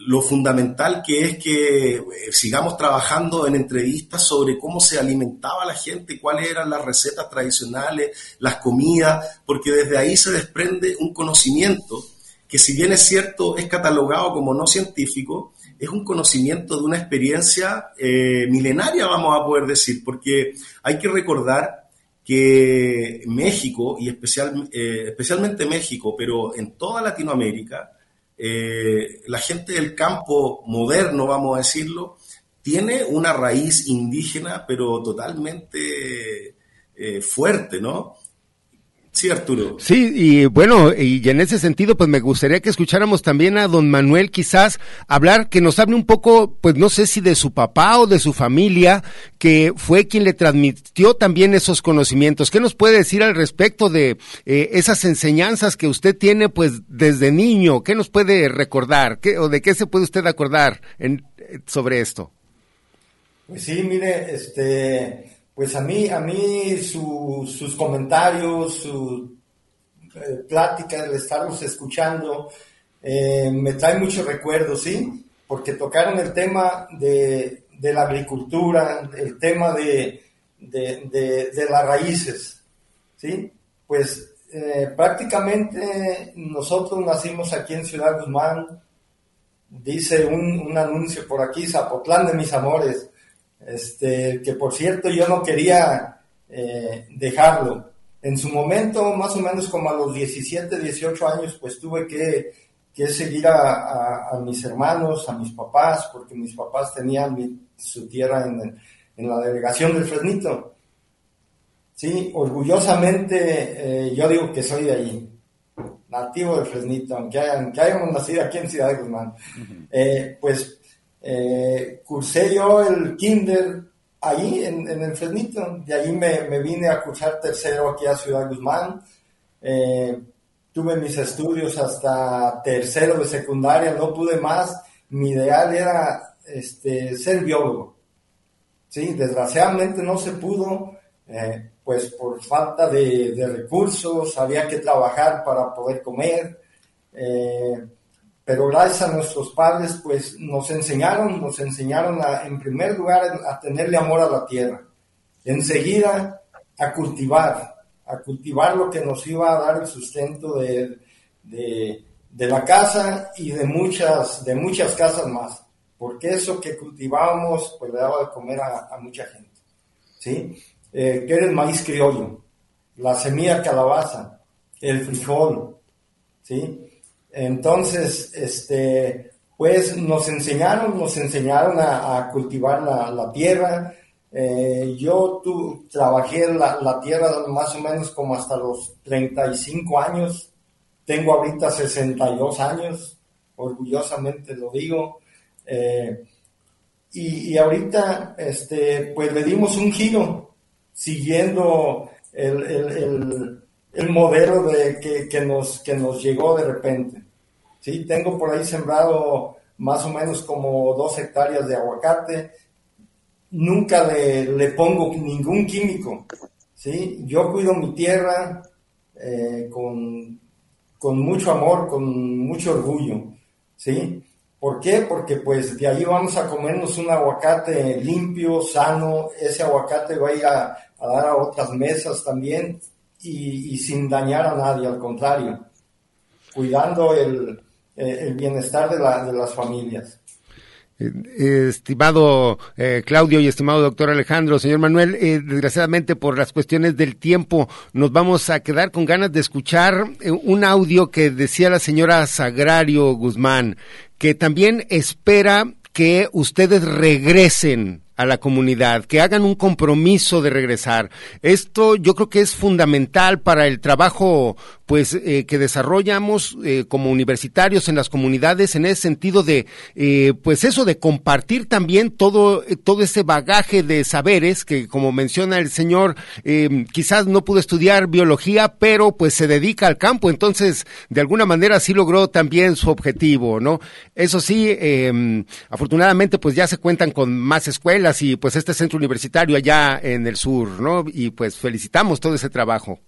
lo fundamental que es que eh, sigamos trabajando en entrevistas sobre cómo se alimentaba la gente, cuáles eran las recetas tradicionales, las comidas, porque desde ahí se desprende un conocimiento que si bien es cierto es catalogado como no científico, es un conocimiento de una experiencia eh, milenaria, vamos a poder decir, porque hay que recordar que México, y especial, eh, especialmente México, pero en toda Latinoamérica, eh, la gente del campo moderno, vamos a decirlo, tiene una raíz indígena, pero totalmente eh, fuerte, ¿no? Sí, Arturo. Sí, y bueno, y en ese sentido, pues me gustaría que escucháramos también a don Manuel quizás hablar, que nos hable un poco, pues no sé si de su papá o de su familia, que fue quien le transmitió también esos conocimientos. ¿Qué nos puede decir al respecto de eh, esas enseñanzas que usted tiene, pues desde niño? ¿Qué nos puede recordar? ¿Qué, ¿O de qué se puede usted acordar en, sobre esto? Pues sí, mire, este pues a mí, a mí sus comentarios, su eh, plática, el estarlos escuchando, eh, me trae muchos recuerdos, ¿sí? Porque tocaron el tema de, la agricultura, el tema de, las raíces, ¿sí? Pues eh, prácticamente nosotros nacimos aquí en Ciudad Guzmán, dice un, un anuncio por aquí, Zapotlán de mis amores, este, que por cierto yo no quería eh, dejarlo. En su momento, más o menos como a los 17, 18 años, pues tuve que, que seguir a, a, mis hermanos, a mis papás, porque mis papás tenían su tierra en, en, la delegación del Fresnito. Sí, orgullosamente eh, yo digo que soy de allí, nativo del Fresnito, aunque, aunque hayamos nacido aquí en Ciudad de Guzmán. eh, pues eh, cursé yo el kinder ahí en, en, el Fresnito. De ahí me, me, vine a cursar tercero aquí a Ciudad Guzmán. Eh, tuve mis estudios hasta tercero de secundaria, no pude más. Mi ideal era este, ser biólogo. Sí, desgraciadamente no se pudo, eh, pues por falta de, de, recursos, había que trabajar para poder comer. Pero gracias a nuestros padres, pues nos enseñaron, nos enseñaron en primer lugar a tenerle amor a la tierra, enseguida a cultivar, a cultivar lo que nos iba a dar el sustento de, de, la casa y de muchas, de muchas casas más, porque eso que cultivábamos pues le daba de comer a, a mucha gente, ¿sí? Eh, que era el maíz criollo, la semilla calabaza, el frijol, ¿sí? Entonces, este, pues nos enseñaron, nos enseñaron a, cultivar la, tierra. Eh, yo tu, trabajé la, la, tierra más o menos como hasta los 35 años. Tengo ahorita 62 años, orgullosamente lo digo. Eh, y, y, ahorita, este, pues le dimos un giro, siguiendo el, el, el, el modelo de que, que, nos, que nos llegó de repente. Sí, tengo por ahí sembrado más o menos como dos hectáreas de aguacate. Nunca le, pongo ningún químico. ¿sí? Yo cuido mi tierra eh, con, con mucho amor, con mucho orgullo. ¿sí? ¿Por qué? Porque pues de ahí vamos a comernos un aguacate limpio, sano. Ese aguacate va a ir a, a dar a otras mesas también y, y sin dañar a nadie, al contrario. Cuidando el, eh, el bienestar de, la, de las familias. Eh, estimado eh, Claudio y estimado doctor Alejandro, señor Manuel, desgraciadamente por las cuestiones del tiempo nos vamos a quedar con ganas de escuchar un audio que decía la señora Sagrario Guzmán, que también espera que ustedes regresen a la comunidad, que hagan un compromiso de regresar. Esto yo creo que es fundamental para el trabajo pues eh, que desarrollamos eh, como universitarios en las comunidades en ese sentido de eh, pues eso de compartir también todo todo ese bagaje de saberes que como menciona el señor quizás no pudo estudiar biología pero pues se dedica al campo entonces de alguna manera sí logró también su objetivo no eso sí afortunadamente pues ya se cuentan con más escuelas y pues este centro universitario allá en el sur no y pues felicitamos todo ese trabajo.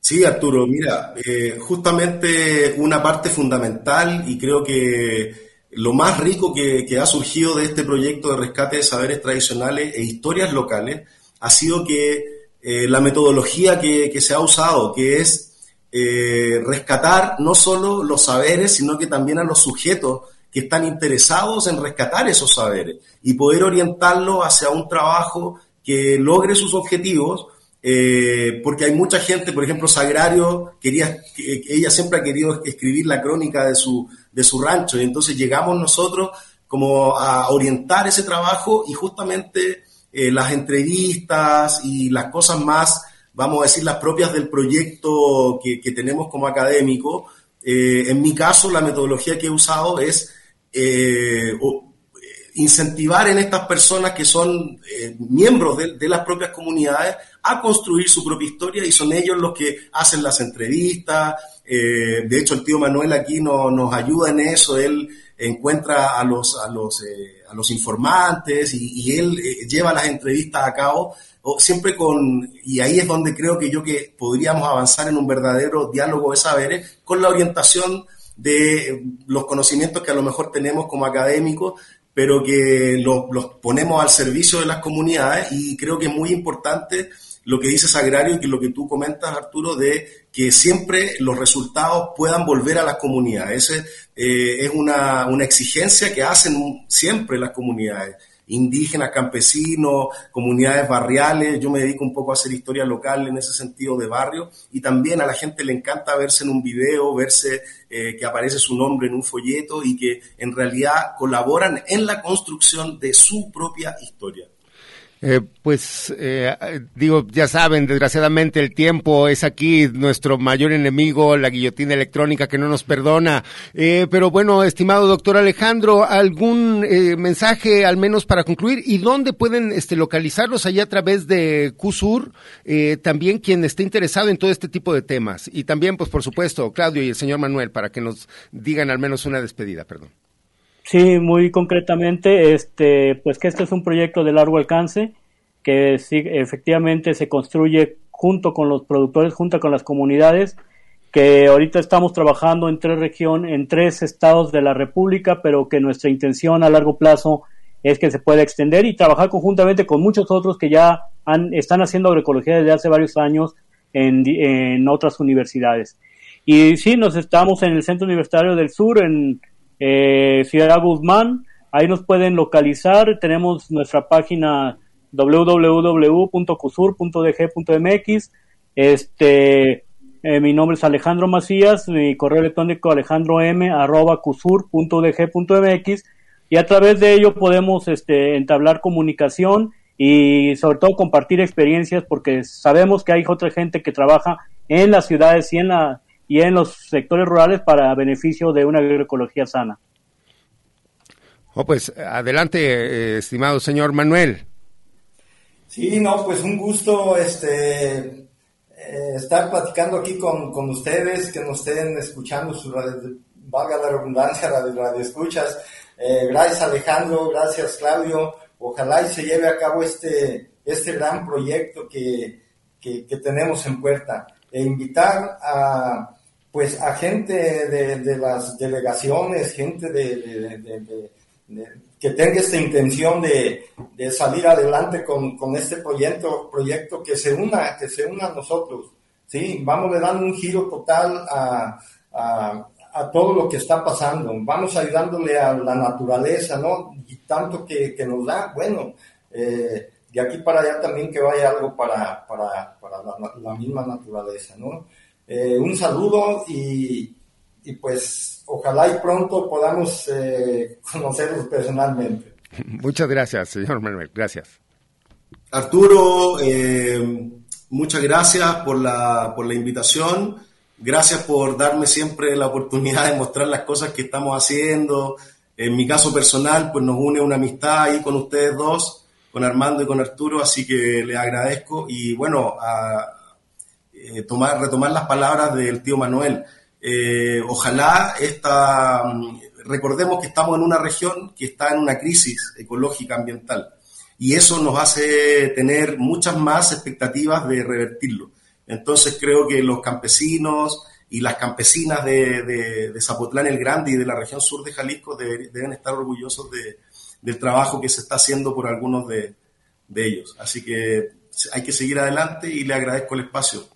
Sí, Arturo, mira, eh, justamente una parte fundamental y creo que lo más rico que, ha surgido de este proyecto de rescate de saberes tradicionales e historias locales ha sido que eh, la metodología que, que, se ha usado, que es eh, rescatar no solo los saberes, sino que también a los sujetos que están interesados en rescatar esos saberes y poder orientarlos hacia un trabajo que logre sus objetivos eh, porque hay mucha gente, por ejemplo, Sagrario, quería, ella siempre ha querido escribir la crónica de su, de su rancho, y entonces llegamos nosotros como a orientar ese trabajo y justamente eh, las entrevistas y las cosas más, vamos a decir, las propias del proyecto que, tenemos como académico, eh, en mi caso la metodología que he usado es eh, incentivar en estas personas que son eh, miembros de, de, las propias comunidades a construir su propia historia y son ellos los que hacen las entrevistas. Eh, de hecho, el tío Manuel aquí no, nos ayuda en eso. Él encuentra a los, a los, eh, a los informantes y, y él eh, lleva las entrevistas a cabo siempre con, y ahí es donde creo que yo que podríamos avanzar en un verdadero diálogo de saberes con la orientación de los conocimientos que a lo mejor tenemos como académicos, pero que los, ponemos al servicio de las comunidades y creo que es muy importante lo que dice Sagrario y lo que tú comentas, Arturo, de que siempre los resultados puedan volver a las comunidades. Ese, eh, es una, una, exigencia que hacen siempre las comunidades. Indígenas, campesinos, comunidades barriales. Yo me dedico un poco a hacer historia local en ese sentido de barrio y también a la gente le encanta verse en un video, verse eh, que aparece su nombre en un folleto y que en realidad colaboran en la construcción de su propia historia. Eh, pues eh, digo, ya saben, desgraciadamente el tiempo es aquí nuestro mayor enemigo, la guillotina electrónica que no nos perdona. Eh, pero bueno, estimado doctor Alejandro, ¿algún mensaje al menos para concluir? ¿Y dónde pueden este, localizarlos allá a través de CUSUR? también quien esté interesado en todo este tipo de temas. Y también, pues por supuesto, Claudio y el señor Manuel, para que nos digan al menos una despedida, perdón. Sí, muy concretamente, este, pues que este es un proyecto de largo alcance que sí, efectivamente se construye junto con los productores, junto con las comunidades, que ahorita estamos trabajando en tres regiones, en tres estados de la República, pero que nuestra intención a largo plazo es que se pueda extender y trabajar conjuntamente con muchos otros que ya han, están haciendo agroecología desde hace varios años en, en otras universidades. Y sí, nos estamos en el Centro Universitario del Sur, en eh, Ciudad Guzmán. Ahí nos pueden localizar. Tenemos nuestra página www.cusur.dg.mx. Este, eh, mi nombre es Alejandro Macías, mi correo electrónico alejandrom.cusur.dg.mx y a través de ello podemos este, entablar comunicación y sobre todo compartir experiencias porque sabemos que hay otra gente que trabaja en las ciudades y en la y en los sectores rurales para beneficio de una agroecología sana. Oh, pues adelante, eh, estimado señor Manuel. Sí, no, pues un gusto este eh, estar platicando aquí con, ustedes, que nos estén escuchando, su valga la redundancia, la radio escuchas. Eh, gracias Alejandro, gracias Claudio. Ojalá y se lleve a cabo este, este gran proyecto que, que, tenemos en puerta. E invitar a, pues a gente de, las delegaciones, gente de, que tenga esta intención de, salir adelante con, este proyecto, proyecto que se una, que se una a nosotros. Sí, vamos a dando un giro total a, todo lo que está pasando. Vamos ayudándole a la naturaleza, ¿no? Y tanto que, nos da, bueno, eh, de aquí para allá también que vaya algo para, para, la, misma naturaleza, ¿no? Eh, un saludo y, pues ojalá y pronto podamos eh, conocerlos personalmente. Muchas gracias, señor Manuel. Gracias. Arturo, eh, muchas gracias por la, por la invitación. Gracias por darme siempre la oportunidad de mostrar las cosas que estamos haciendo. En mi caso personal, pues nos une una amistad ahí con ustedes dos, con Armando y con Arturo, así que les agradezco. Y bueno, eh, tomar, retomar las palabras del tío Manuel. Eh, ojalá esta, mm, recordemos que estamos en una región que está en una crisis ecológica ambiental y eso nos hace tener muchas más expectativas de revertirlo. Entonces creo que los campesinos y las campesinas de, Zapotlán el Grande y de la región sur de Jalisco deben estar orgullosos del trabajo que se está haciendo por algunos de ellos. Así que hay que seguir adelante y le agradezco el espacio.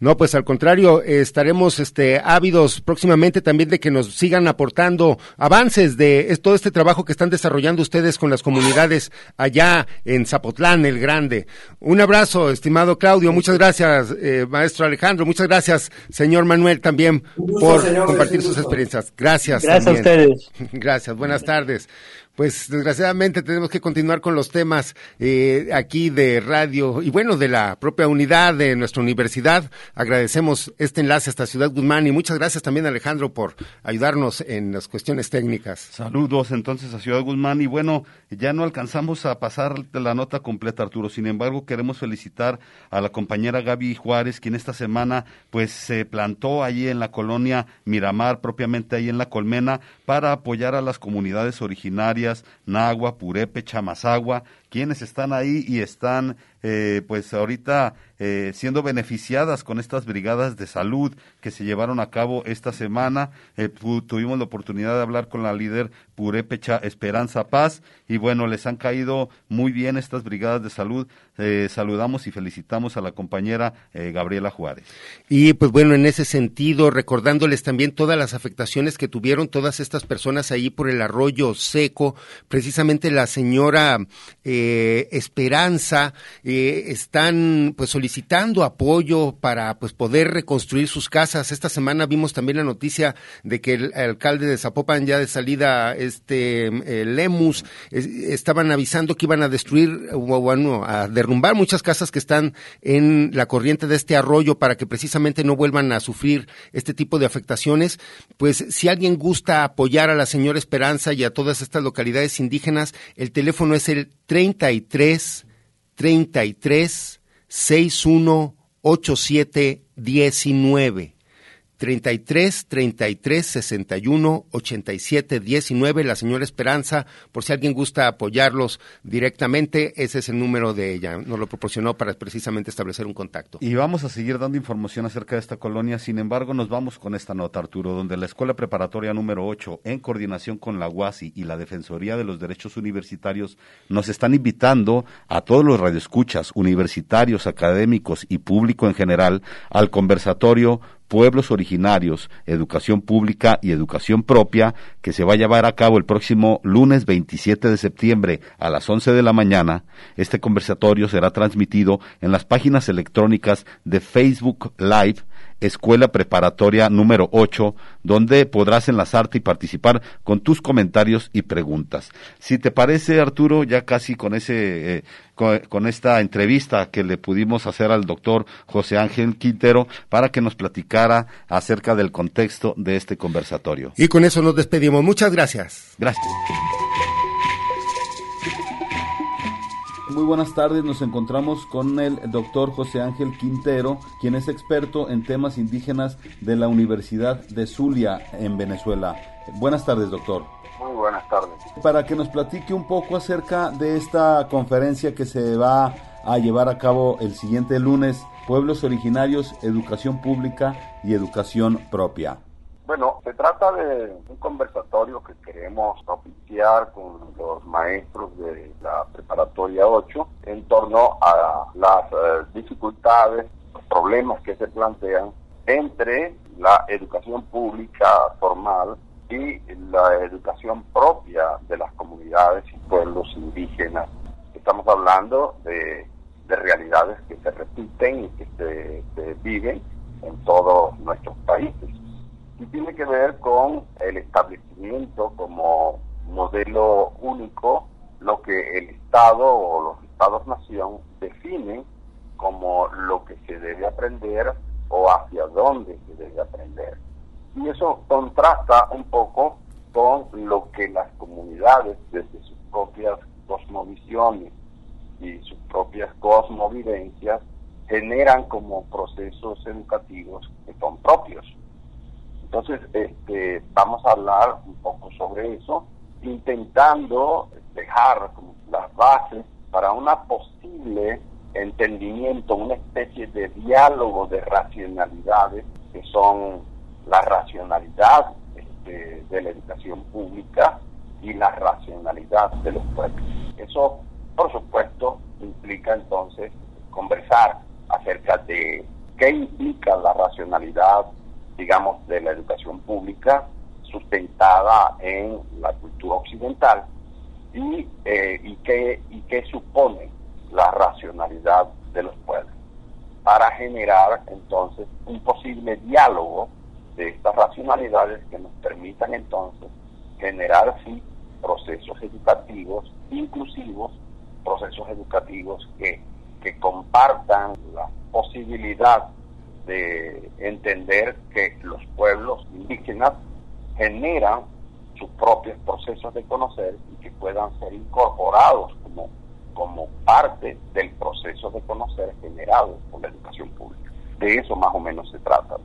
No, pues al contrario, estaremos este, ávidos próximamente también de que nos sigan aportando avances de todo este trabajo que están desarrollando ustedes con las comunidades allá en Zapotlán, el Grande. Un abrazo, estimado Claudio, muchas gracias, eh, maestro Alejandro, muchas gracias, señor Manuel, también por compartir sus experiencias. Gracias. Gracias a ustedes. Gracias, buenas tardes. Pues desgraciadamente tenemos que continuar con los temas eh, aquí de radio y bueno, de la propia unidad de nuestra universidad. Agradecemos este enlace hasta Ciudad Guzmán y muchas gracias también Alejandro por ayudarnos en las cuestiones técnicas. Saludos entonces a Ciudad Guzmán y bueno, ya no alcanzamos a pasar la nota completa Arturo, sin embargo queremos felicitar a la compañera Gaby Juárez quien esta semana pues se plantó allí en la colonia Miramar, propiamente ahí en la Colmena, para apoyar a las comunidades originarias Nagua, Purepe, Chamazagua, quienes están ahí y están eh, pues ahorita eh, siendo beneficiadas con estas brigadas de salud que se llevaron a cabo esta semana. Eh, tuvimos la oportunidad de hablar con la líder Purépecha Esperanza Paz y bueno, les han caído muy bien estas brigadas de salud. Eh, saludamos y felicitamos a la compañera Gabriela Juárez. Y pues bueno, en ese sentido, recordándoles también todas las afectaciones que tuvieron todas estas personas ahí por el arroyo seco, precisamente la señora Esperanza, están pues solicitando solicitando apoyo para pues poder reconstruir sus casas. Esta semana vimos también la noticia de que el, alcalde de Zapopan ya de salida este eh, Lemus estaban avisando que iban a destruir o bueno, a derrumbar muchas casas que están en la corriente de este arroyo para que precisamente no vuelvan a sufrir este tipo de afectaciones. Pues si alguien gusta apoyar a la señora Esperanza y a todas estas localidades indígenas, el teléfono es el 33 33 618719. 33 33 61 87 19. La señora Esperanza, por si alguien gusta apoyarlos directamente, ese es el número de ella. Nos lo proporcionó para precisamente establecer un contacto. Y vamos a seguir dando información acerca de esta colonia. Sin embargo, nos vamos con esta nota, Arturo, donde la Escuela Preparatoria número 8, en coordinación con la UASI y la Defensoría de los Derechos Universitarios, nos están invitando a todos los radioescuchas, universitarios, académicos y público en general al conversatorio pueblos originarios, educación pública y educación propia, que se va a llevar a cabo el próximo lunes 27 de septiembre a las 11 de la mañana. Este conversatorio será transmitido en las páginas electrónicas de Facebook Live Escuela Preparatoria número 8, donde podrás enlazarte y participar con tus comentarios y preguntas. Si te parece, Arturo, ya casi con ese, eh, con, esta entrevista que le pudimos hacer al doctor José Ángel Quintero para que nos platicara acerca del contexto de este conversatorio. Y con eso nos despedimos. Muchas gracias. Gracias. Muy buenas tardes, nos encontramos con el doctor José Ángel Quintero, quien es experto en temas indígenas de la Universidad de Zulia en Venezuela. Buenas tardes, doctor. Muy buenas tardes. Para que nos platique un poco acerca de esta conferencia que se va a llevar a cabo el siguiente lunes, Pueblos Originarios, Educación Pública y Educación Propia. Bueno, se trata de un conversatorio que queremos oficiar con los maestros de la preparatoria 8 en torno a las eh, dificultades, los problemas que se plantean entre la educación pública formal y la educación propia de las comunidades y pueblos indígenas. Estamos hablando de, realidades que se repiten y que se viven en todos nuestros países tiene que ver con el establecimiento como modelo único, lo que el Estado o los Estados-nación definen como lo que se debe aprender o hacia dónde se debe aprender. Y eso contrasta un poco con lo que las comunidades desde sus propias cosmovisiones y sus propias cosmovidencias generan como procesos educativos que son propios. Entonces, este, vamos a hablar un poco sobre eso, intentando dejar las bases para una posible entendimiento, una especie de diálogo de racionalidades que son la racionalidad este, de la educación pública y la racionalidad de los pueblos. Eso, por supuesto, implica entonces conversar acerca de qué implica la racionalidad digamos, de la educación pública sustentada en la cultura occidental y, eh, y, qué, y qué supone la racionalidad de los pueblos para generar entonces un posible diálogo de estas racionalidades que nos permitan entonces generar así procesos educativos inclusivos, procesos educativos que, que compartan la posibilidad de entender que los pueblos indígenas generan sus propios procesos de conocer y que puedan ser incorporados como, como parte del proceso de conocer generado por la educación pública. De eso más o menos se trata.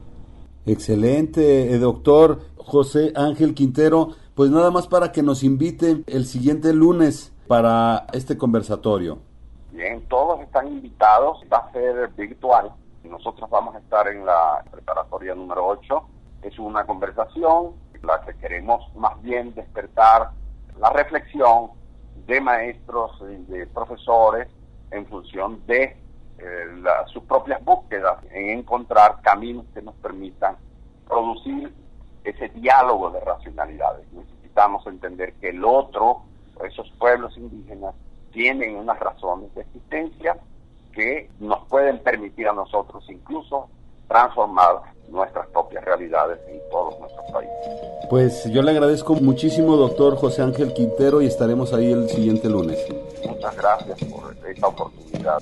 Excelente, eh, doctor José Ángel Quintero. Pues nada más para que nos invite el siguiente lunes para este conversatorio. Bien, todos están invitados, va a ser virtual. Nosotros vamos a estar en la preparatoria número 8. Es una conversación en la que queremos más bien despertar la reflexión de maestros y de profesores en función de eh, sus propias búsquedas, en encontrar caminos que nos permitan producir ese diálogo de racionalidades. Necesitamos entender que el otro, esos pueblos indígenas, tienen unas razones de existencia que nos pueden permitir a nosotros incluso transformar nuestras propias realidades en todos nuestros países. Pues yo le agradezco muchísimo, doctor José Ángel Quintero, y estaremos ahí el siguiente lunes. Muchas gracias por esta oportunidad.